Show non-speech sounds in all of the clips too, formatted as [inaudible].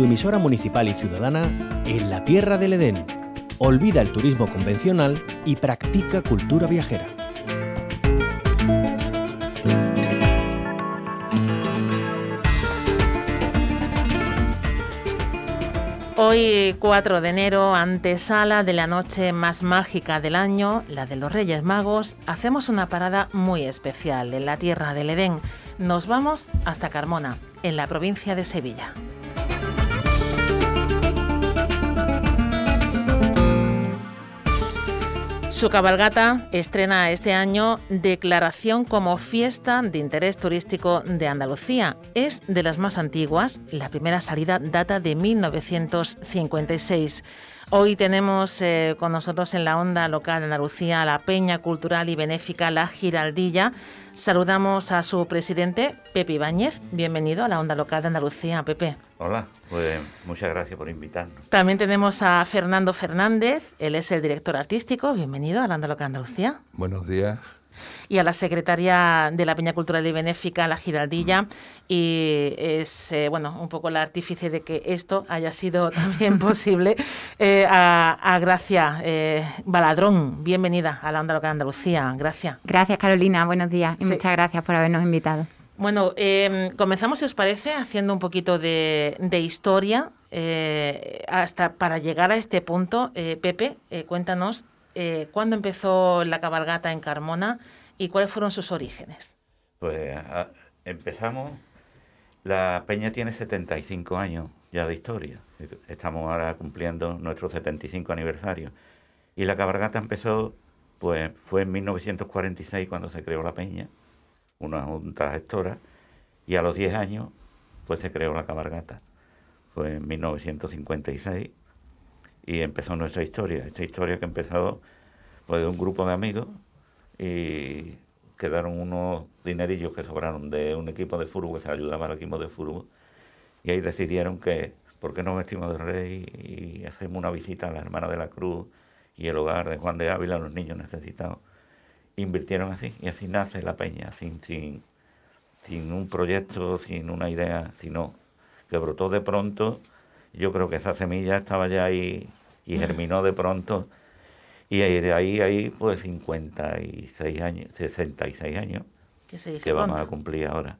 tu emisora municipal y ciudadana en la Tierra del Edén. Olvida el turismo convencional y practica cultura viajera. Hoy 4 de enero, antesala de la noche más mágica del año, la de los Reyes Magos, hacemos una parada muy especial en la tierra del Edén. Nos vamos hasta Carmona, en la provincia de Sevilla. Su cabalgata estrena este año declaración como fiesta de interés turístico de Andalucía. Es de las más antiguas, la primera salida data de 1956. Hoy tenemos eh, con nosotros en la onda local de Andalucía la Peña Cultural y Benéfica La Giraldilla. Saludamos a su presidente, Pepe Ibáñez. Bienvenido a la onda local de Andalucía, Pepe. Hola, pues muchas gracias por invitarnos. También tenemos a Fernando Fernández, él es el director artístico. Bienvenido a la onda local de Andalucía. Buenos días y a la secretaria de la Peña Cultural y Benéfica, la Giraldilla, y es eh, bueno un poco la artífice de que esto haya sido [laughs] también posible. Eh, a, Gracia eh, Baladrón, bienvenida a la Onda Local de Andalucía. Gracias. Gracias, Carolina. Buenos días y muchas gracias por habernos invitado. Bueno, em, comenzamos, si os parece, haciendo un poquito de, de historia hasta para llegar a este punto. Pepe, cuéntanos cuándo empezó la cabalgata en Carmona ¿Y cuáles fueron sus orígenes? Pues empezamos, la Peña tiene 75 años ya de historia, estamos ahora cumpliendo nuestro 75 aniversario. Y la cabalgata empezó, pues fue en 1946 cuando se creó la Peña, una junta gestora, y a los 10 años pues se creó la cabalgata. Fue en 1956 y empezó nuestra historia, esta historia que empezó pues de un grupo de amigos y quedaron unos dinerillos que sobraron de un equipo de fútbol que se ayudaba al equipo de fútbol y ahí decidieron que, ¿por qué no vestimos de rey y hacemos una visita a la Hermana de la Cruz y el hogar de Juan de Ávila los niños necesitados? Invirtieron así y así nace la peña, sin, sin, sin un proyecto, sin una idea, sino que brotó de pronto. Yo creo que esa semilla estaba ya ahí y germinó de pronto y de ahí, ahí pues 56 años, 66 años que, vamos a cumplir ahora.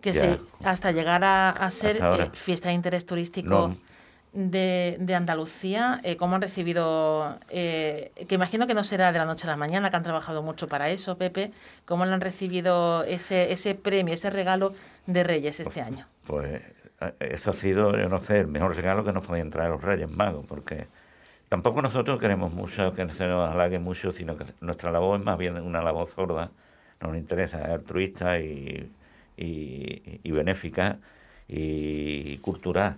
Que sí, hasta llegar a, ser eh, fiesta de interés turístico de, de, Andalucía, eh, ¿cómo han recibido? Eh, que imagino que no será de la noche a la mañana, que han trabajado mucho para eso, Pepe. ¿Cómo han recibido ese, ese premio, ese regalo de Reyes este pues, año? Pues eso ha sido, yo no sé, el mejor regalo que nos podían traer los Reyes Magos, porque Tampoco nosotros queremos mucho que se nos halague mucho, sino que nuestra labor es más bien una labor sorda, no nos interesa, es altruista y, y, benéfica y cultural,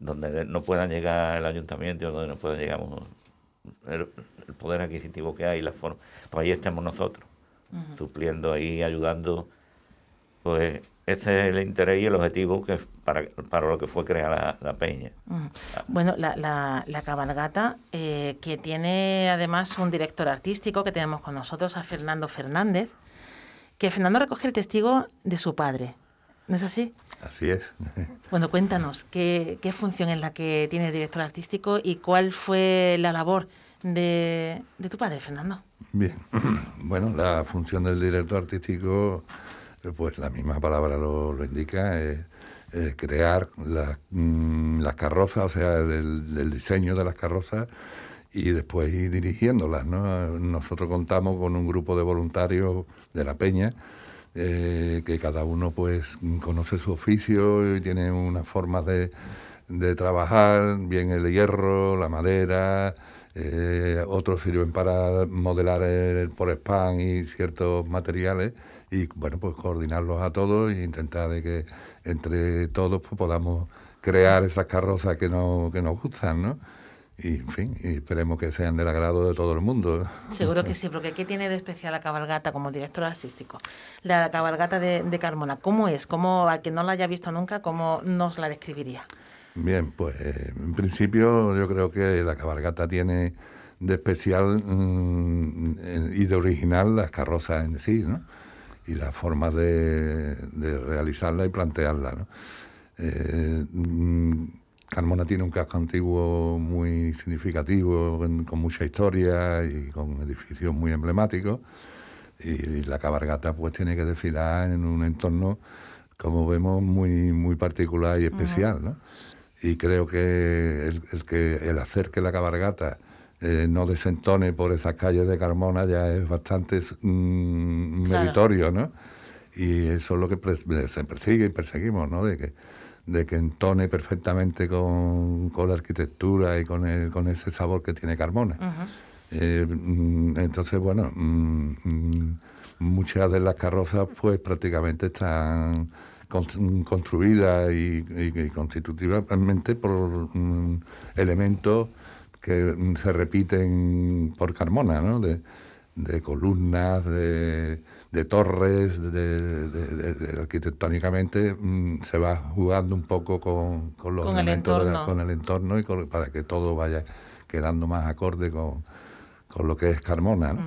donde no pueda llegar el ayuntamiento, donde no pueda llegar el, poder adquisitivo que hay, la forma, pues ahí estamos nosotros, supliendo ahí, ayudando, pues ese es el interés y el objetivo que para, para lo que fue creada la, peña. Bueno, la, la, cabalgata, eh, que tiene además un director artístico que tenemos con nosotros, a Fernando Fernández, que Fernando recoge el testigo de su padre. ¿No es así? Así es. [laughs] Bueno, cuéntanos, ¿qué, qué función es la que tiene el director artístico y cuál fue la labor de, de tu padre, Fernando? Bien, [clears throat] bueno, la función del director artístico pues la misma palabra lo, indica, es, crear mm, las, carrozas, o sea, el, diseño de las carrozas y después ir dirigiéndolas. ¿no? Nosotros contamos con un grupo de voluntarios de la Peña, eh, que cada uno pues conoce su oficio y tiene unas formas de, trabajar, bien el hierro, la madera, eh, otros sirven para modelar el, por spam y ciertos materiales y bueno, pues coordinarlos a todos e intentar de que entre todos pues, podamos crear esas carrozas que, no, que nos gustan, ¿no? Y, en fin, y esperemos que sean del agrado de todo el mundo. Seguro que [laughs] sí, porque ¿qué tiene de especial la cabalgata como director artístico? La cabalgata de, de Carmona, ¿cómo es? ¿Cómo, a quien no la haya visto nunca, cómo nos la describiría? Bien, pues en principio yo creo que la cabalgata tiene de especial mm, y de original las carrozas en sí, ¿no? y la forma de, realizarla y plantearla. Eh, mm, Carmona tiene un casco antiguo muy significativo, con, mucha historia y con edificios muy emblemáticos. Y, la cabargata pues tiene que desfilar en un entorno, como vemos, muy, muy particular y especial. ¿no? Y creo que el, que el hacer que la cabargata eh, no desentone por esas calles de Carmona ya es bastante mm, meritorio, ¿no? Y eso es lo que se persigue y perseguimos, ¿no? De que, de que entone perfectamente con, la arquitectura y con, el, con ese sabor que tiene Carmona. Eh, mm, entonces, bueno, mm, muchas de las carrozas pues prácticamente están construidas y, y, constitutivamente por elementos que se repiten por Carmona, ¿no? De, columnas, de, torres, de, arquitectónicamente mm, se va jugando un poco con, los elementos, el con el entorno y para que todo vaya quedando más acorde con, lo que es Carmona. ¿no?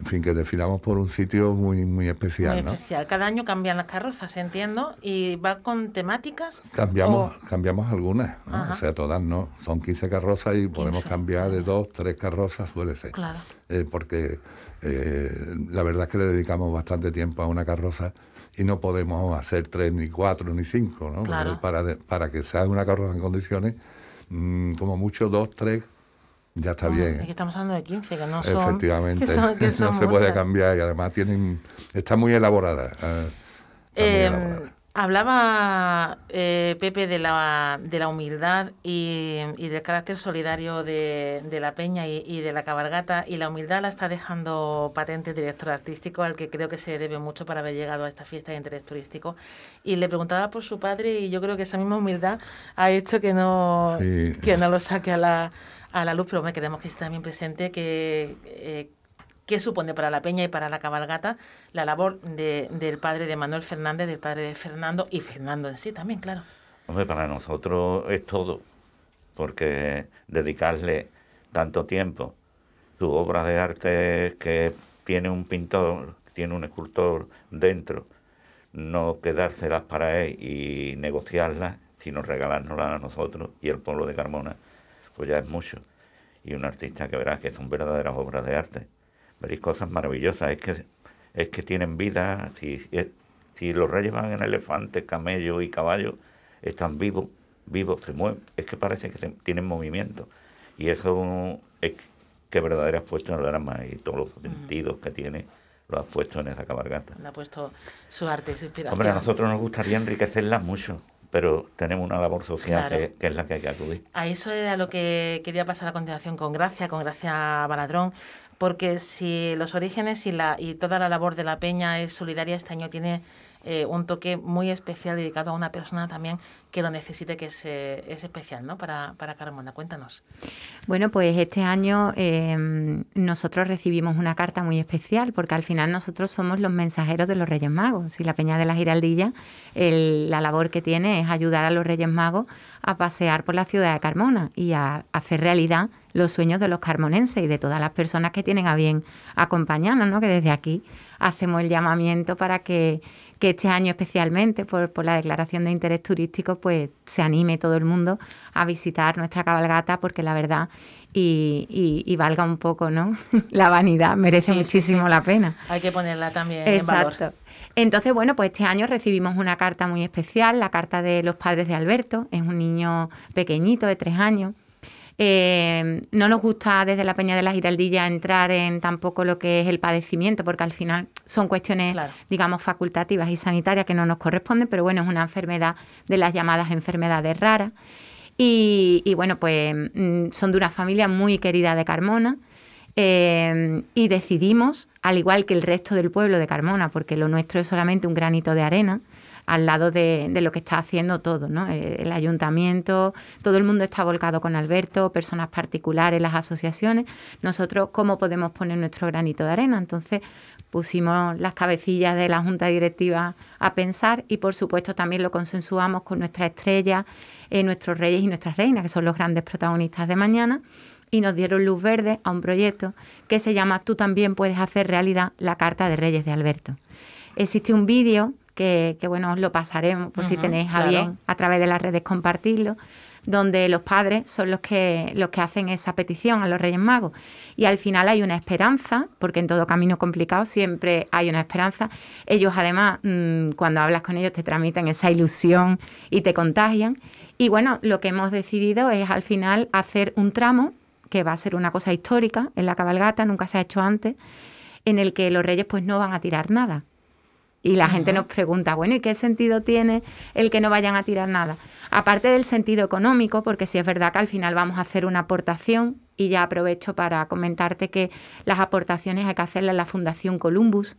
En fin, que desfilamos por un sitio muy muy especial, muy especial. Cada año cambian las carrozas, entiendo, y va con temáticas. Cambiamos, cambiamos algunas, o sea, todas no. Son 15 carrozas y podemos cambiar de dos, tres carrozas, suele ser. Claro. Eh, porque eh, la verdad es que le dedicamos bastante tiempo a una carroza y no podemos hacer tres, ni cuatro, ni cinco, ¿no? Para, para que sea una carroza en condiciones, mm, como mucho dos, tres ya está bien. Es que estamos hablando de 15, que no son... Efectivamente, [laughs] [laughs] no se puede cambiar y además tienen está muy elaborada. Eh, hablaba eh, Pepe de la, de la humildad y, del carácter solidario de, la peña y, de la cabalgata y la humildad la está dejando patente el director artístico al que creo que se debe mucho para haber llegado a esta fiesta de interés turístico y le preguntaba por su padre y yo creo que esa misma humildad ha hecho que no, que no lo saque a la a la luz, pero me queremos que esté también presente que, eh, qué supone para la Peña y para la cabalgata la labor del padre de Manuel Fernández, del padre de Fernando y Fernando en sí también, claro. Hombre, para nosotros es todo, porque dedicarle tanto tiempo, su obra de arte que tiene un pintor, tiene un escultor dentro, no quedárselas para él y negociarlas, sino regalárnoslas a nosotros y el pueblo de Carmona pues ya es mucho. Y un artista que verás que son verdaderas obras de arte. Veréis cosas maravillosas, es que, es que tienen vida. Si, si los reyes van en elefantes, camellos y caballos, están vivos, vivos, se mueven. Es que parece que tienen movimiento. Y eso es que verdadera has puesto en el drama y todos los sentidos que tiene lo has puesto en esa cabalgata. ha puesto su arte y su inspiración. Hombre, a nosotros nos gustaría enriquecerla mucho pero tenemos una labor social que, es la que hay que acudir. A eso era lo que quería pasar a continuación con Gracia, con Gracia Baladrón, porque si los orígenes y, la, y toda la labor de la Peña es solidaria, este año tiene eh, un toque muy especial dedicado a una persona también que lo necesite, que es, eh, es especial ¿no? para, para Carmona. Cuéntanos. Bueno, pues este año em, nosotros recibimos una carta muy especial porque al final nosotros somos los mensajeros de los Reyes Magos y la Peña de la Giraldilla, la labor que tiene es ayudar a los Reyes Magos a pasear por la ciudad de Carmona y a hacer realidad los sueños de los carmonenses y de todas las personas que tienen a bien acompañarnos, ¿no? que desde aquí hacemos el llamamiento para que que este año especialmente por, la declaración de interés turístico pues se anime todo el mundo a visitar nuestra cabalgata porque la verdad y, valga un poco no [laughs] la vanidad merece muchísimo la pena hay que ponerla también Exacto. en valor. Entonces, bueno, pues este año recibimos una carta muy especial, la carta de los padres de Alberto. Es un niño pequeñito de tres años eh, no nos gusta desde la Peña de la Giraldilla entrar en tampoco lo que es el padecimiento, porque al final son cuestiones, digamos, facultativas y sanitarias que no nos corresponden, pero bueno, es una enfermedad de las llamadas enfermedades raras. Y, bueno, pues mm, son de una familia muy querida de Carmona. Eh, y decidimos, al igual que el resto del pueblo de Carmona, porque lo nuestro es solamente un granito de arena, al lado de, lo que está haciendo todo, ¿no? Eh, el ayuntamiento, todo el mundo está volcado con Alberto, personas particulares, las asociaciones. Nosotros, ¿cómo podemos poner nuestro granito de arena? Entonces, pusimos las cabecillas de la Junta Directiva a pensar y, por supuesto, también lo consensuamos con nuestra estrella, eh, nuestros reyes y nuestras reinas, que son los grandes protagonistas de mañana y nos dieron luz verde a un proyecto que se llama Tú también puedes hacer realidad la Carta de Reyes de Alberto. Existe un vídeo que, bueno, os lo pasaremos por si tenéis a bien a través de las redes compartirlo donde los padres son los que, los que hacen esa petición a los Reyes Magos. Y al final hay una esperanza, porque en todo camino complicado siempre hay una esperanza. Ellos además, mm, cuando hablas con ellos, te transmiten esa ilusión y te contagian. Y bueno, lo que hemos decidido es al final hacer un tramo, que va a ser una cosa histórica en la cabalgata, nunca se ha hecho antes, en el que los reyes pues no van a tirar nada. Y la gente nos pregunta, bueno, ¿y qué sentido tiene el que no vayan a tirar nada? Aparte del sentido económico, porque sí es verdad que al final vamos a hacer una aportación y ya aprovecho para comentarte que las aportaciones hay que hacerlas en la Fundación Columbus,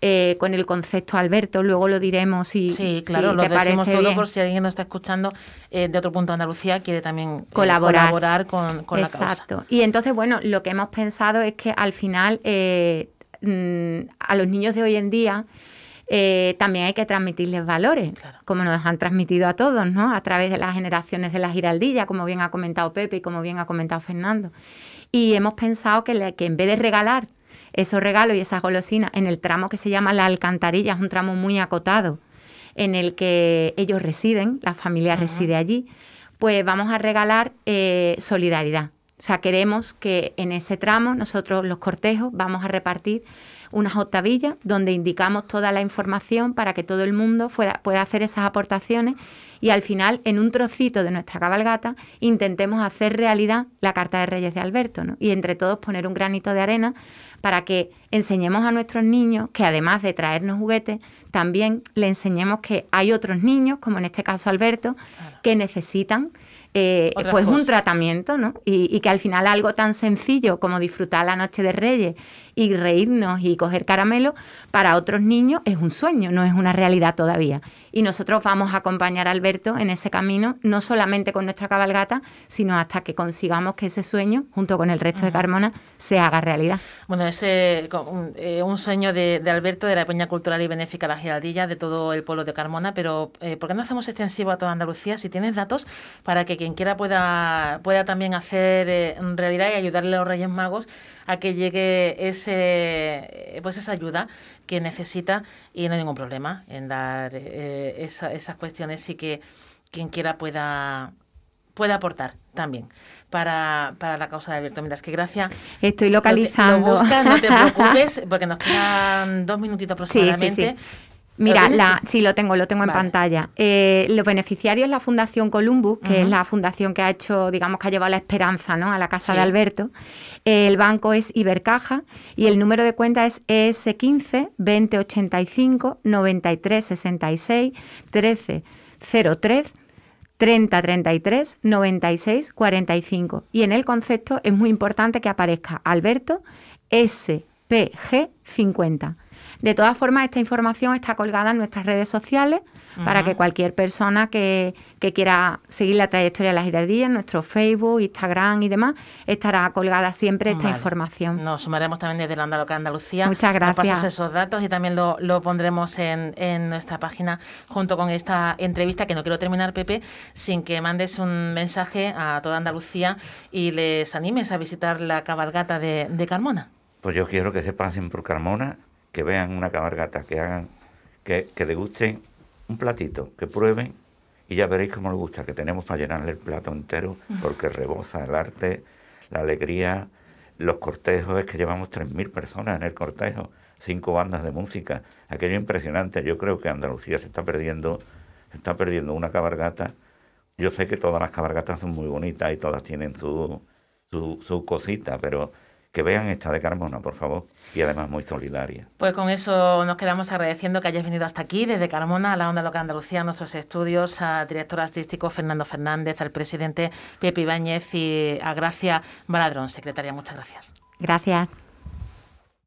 eh, con el concepto Alberto, luego lo diremos si, sí, claro, lo te decimos todo por si alguien nos está escuchando eh, de otro punto de Andalucía quiere también eh, colaborar, con, con la causa. Exacto. Y entonces, bueno, lo que hemos pensado es que al final mm, a los niños de hoy en día eh, también hay que transmitirles valores, como nos han transmitido a todos, ¿no? A través de las generaciones de la giraldilla, como bien ha comentado Pepe y como bien ha comentado Fernando. Y hemos pensado que, que en vez de regalar esos regalos y esas golosinas en el tramo que se llama La Alcantarilla, es un tramo muy acotado, en el que ellos residen, la familia reside allí, pues vamos a regalar eh, solidaridad. O sea, queremos que en ese tramo nosotros los cortejos vamos a repartir unas octavillas donde indicamos toda la información para que todo el mundo pueda, hacer esas aportaciones y al final, en un trocito de nuestra cabalgata, intentemos hacer realidad la Carta de Reyes de Alberto y entre todos poner un granito de arena para que enseñemos a nuestros niños que además de traernos juguetes, también le enseñemos que hay otros niños, como en este caso Alberto, que necesitan eh, pues un tratamiento, ¿no? Y, y, que al final algo tan sencillo como disfrutar la noche de Reyes y reírnos y coger caramelo, para otros niños es un sueño, no es una realidad todavía. Y nosotros vamos a acompañar a Alberto en ese camino, no solamente con nuestra cabalgata, sino hasta que consigamos que ese sueño, junto con el resto de Carmona, se haga realidad. Bueno, ese eh, un sueño de, Alberto de la Peña Cultural y Benéfica La Giraldilla, de todo el pueblo de Carmona, pero eh, ¿por qué no hacemos extensivo a toda Andalucía? Si tienes datos, para que quien quiera pueda, pueda también hacer eh, realidad y ayudarle a los Reyes Magos a que llegue ese, pues esa ayuda que necesita y no hay ningún problema en dar eh, esas cuestiones y que quien quiera pueda, pueda aportar también para, para la causa de Alberto. Mira, es que gracias. Estoy localizando. no te [laughs] preocupes, porque nos quedan dos minutitos aproximadamente. Mira, la, sí, lo tengo, lo tengo en pantalla. Eh, los beneficiarios la Fundación Columbus, que es la fundación que ha hecho, digamos, que ha llevado la esperanza ¿no? a la casa de Alberto. El banco es Ibercaja y el número de cuenta es ES15 2085 9366 1303 3033 96 45. Y en el concepto es muy importante que aparezca Alberto SPG 50. De todas formas, esta información está colgada en nuestras redes sociales para que cualquier persona que, quiera seguir la trayectoria de las girardillas, nuestro Facebook, Instagram y demás, estará colgada siempre esta información. Nos sumaremos también desde la Andalucía. Muchas gracias. Nos pasas esos datos y también lo, pondremos en, en, nuestra página junto con esta entrevista, que no quiero terminar, Pepe, sin que mandes un mensaje a toda Andalucía y les animes a visitar la cabalgata de, de Carmona. Pues yo quiero que se pasen por Carmona, que vean una cabalgata, que hagan, que, que degusten un platito, que prueben y ya veréis cómo les gusta, que tenemos para llenarle el plato entero, porque rebosa el arte, la alegría, los cortejos, es que llevamos 3.000 personas en el cortejo, cinco bandas de música, aquello impresionante, yo creo que Andalucía se está perdiendo, se está perdiendo una cabargata, yo sé que todas las cabargatas son muy bonitas y todas tienen su, su, su cosita, pero que vean esta de Carmona, por favor, y además muy solidaria. Pues con eso nos quedamos agradeciendo que hayas venido hasta aquí, desde Carmona, a la Onda Local Andalucía, a nuestros estudios, al director artístico Fernando Fernández, al presidente Pepe Ibáñez y a Gracia Baladrón, secretaria. Muchas gracias. Gracias.